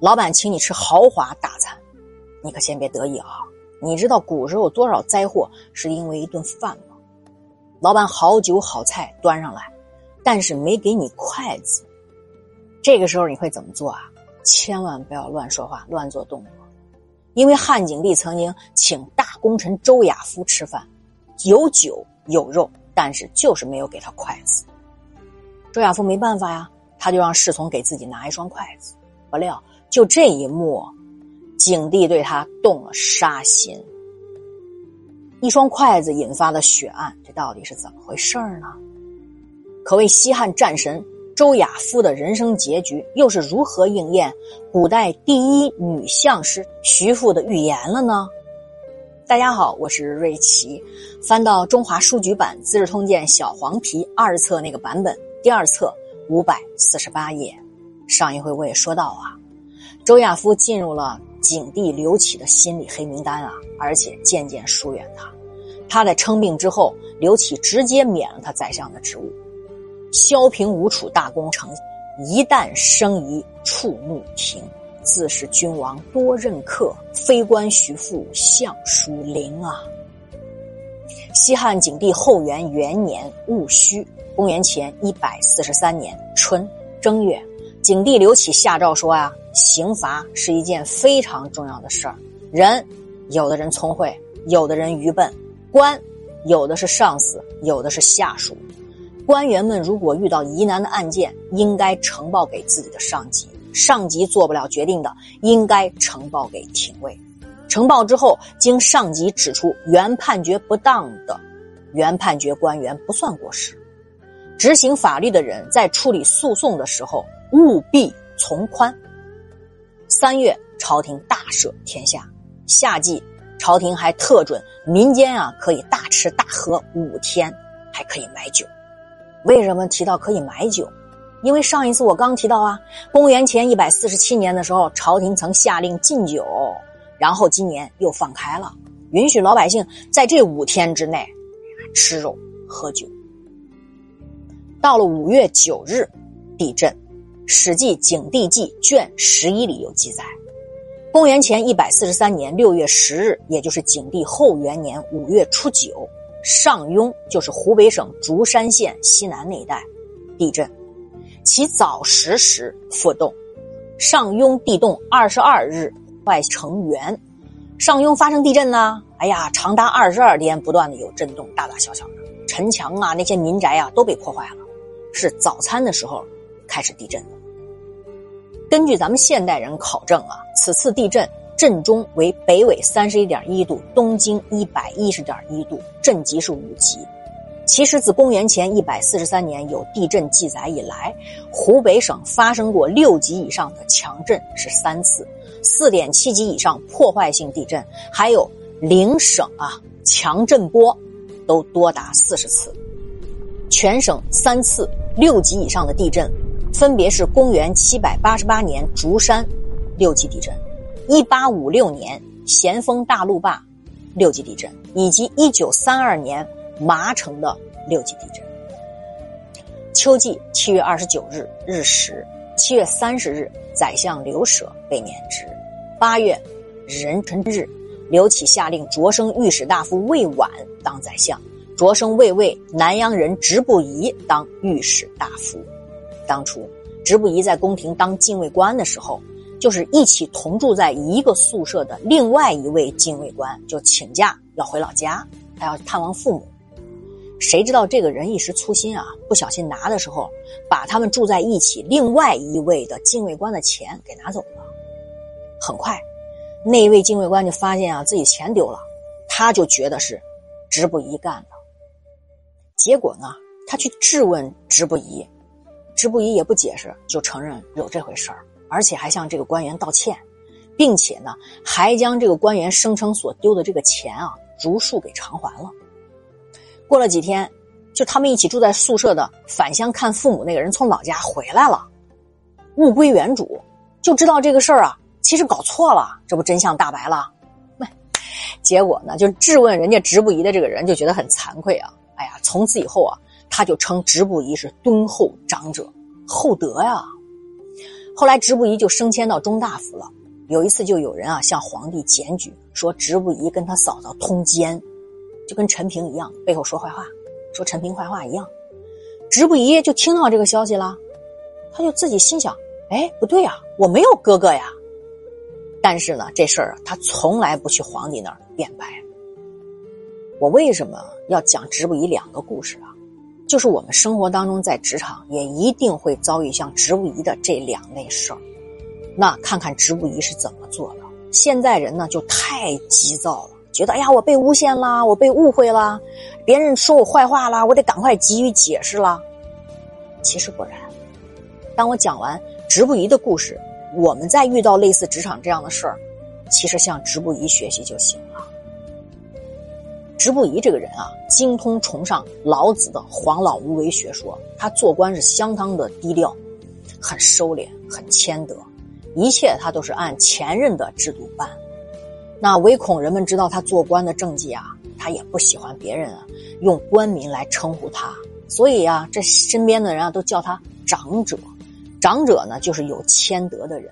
老板请你吃豪华大餐，你可先别得意啊！你知道古时候多少灾祸是因为一顿饭吗？老板好酒好菜端上来，但是没给你筷子，这个时候你会怎么做啊？千万不要乱说话、乱做动作，因为汉景帝曾经请大功臣周亚夫吃饭，有酒有肉，但是就是没有给他筷子。周亚夫没办法呀，他就让侍从给自己拿一双筷子。不料就这一幕，景帝对他动了杀心。一双筷子引发的血案，这到底是怎么回事呢？可谓西汉战神周亚夫的人生结局，又是如何应验古代第一女相师徐父的预言了呢？大家好，我是瑞奇。翻到中华书局版《资治通鉴》小黄皮二册那个版本，第二册五百四十八页。上一回我也说到啊，周亚夫进入了。景帝刘启的心理黑名单啊，而且渐渐疏远他。他在称病之后，刘启直接免了他宰相的职务。萧平吴楚大功成，一旦生疑，触怒庭。自是君王多任客，非官徐父相书灵啊。西汉景帝后元元年戊戌，公元前一百四十三年春正月，景帝刘启下诏说啊。刑罚是一件非常重要的事儿。人，有的人聪慧，有的人愚笨；官，有的是上司，有的是下属。官员们如果遇到疑难的案件，应该呈报给自己的上级；上级做不了决定的，应该呈报给廷尉。呈报之后，经上级指出原判决不当的，原判决官员不算过失。执行法律的人在处理诉讼的时候，务必从宽。三月，朝廷大赦天下。夏季，朝廷还特准民间啊可以大吃大喝五天，还可以买酒。为什么提到可以买酒？因为上一次我刚提到啊，公元前一百四十七年的时候，朝廷曾下令禁酒，然后今年又放开了，允许老百姓在这五天之内吃肉喝酒。到了五月九日，地震。《史记·景帝纪》卷十一里有记载：公元前一百四十三年六月十日，也就是景帝后元年五月初九，上庸就是湖北省竹山县西南那一带地震，其早时时复动。上庸地动二十二日，坏成垣。上庸发生地震呢？哎呀，长达二十二天，不断的有震动，大大小小的城墙啊，那些民宅啊都被破坏了。是早餐的时候开始地震的。根据咱们现代人考证啊，此次地震震中为北纬三十一点一度，东经一百一十点一度，震级是五级。其实自公元前一百四十三年有地震记载以来，湖北省发生过六级以上的强震是三次，四点七级以上破坏性地震，还有零省啊强震波，都多达四十次。全省三次六级以上的地震。分别是公元七百八十八年竹山六级地震，一八五六年咸丰大路坝六级地震，以及一九三二年麻城的六级地震。秋季七月二十九日日食，七月三十日宰相刘舍被免职。八月壬辰日，刘启下令擢升御史大夫魏婉当宰相，擢升魏尉南阳人直不疑当御史大夫。当初，直不疑在宫廷当禁卫官的时候，就是一起同住在一个宿舍的另外一位禁卫官，就请假要回老家，他要探望父母。谁知道这个人一时粗心啊，不小心拿的时候，把他们住在一起另外一位的禁卫官的钱给拿走了。很快，那一位禁卫官就发现啊自己钱丢了，他就觉得是直不疑干的。结果呢，他去质问直不疑。直不疑也不解释，就承认有这回事儿，而且还向这个官员道歉，并且呢，还将这个官员声称所丢的这个钱啊，如数给偿还了。过了几天，就他们一起住在宿舍的返乡看父母那个人从老家回来了，物归原主，就知道这个事儿啊，其实搞错了，这不真相大白了。结果呢，就质问人家直不疑的这个人就觉得很惭愧啊，哎呀，从此以后啊。他就称直不疑是敦厚长者，厚德呀。后来直不疑就升迁到中大夫了。有一次就有人啊向皇帝检举说直不疑跟他嫂嫂通奸，就跟陈平一样背后说坏话，说陈平坏话一样。直不疑就听到这个消息了，他就自己心想：哎，不对呀，我没有哥哥呀。但是呢，这事儿他从来不去皇帝那儿辩白。我为什么要讲直不疑两个故事啊？就是我们生活当中在职场也一定会遭遇像植物仪的这两类事儿。那看看植物仪是怎么做的。现在人呢就太急躁了，觉得哎呀我被诬陷啦，我被误会啦，别人说我坏话啦，我得赶快急于解释啦。其实不然，当我讲完植物仪的故事。我们在遇到类似职场这样的事儿，其实向植物仪学习就行了。直不疑这个人啊，精通崇尚老子的黄老无为学说，他做官是相当的低调，很收敛，很谦德，一切他都是按前任的制度办。那唯恐人们知道他做官的政绩啊，他也不喜欢别人啊用官名来称呼他，所以啊，这身边的人啊都叫他长者。长者呢，就是有谦德的人。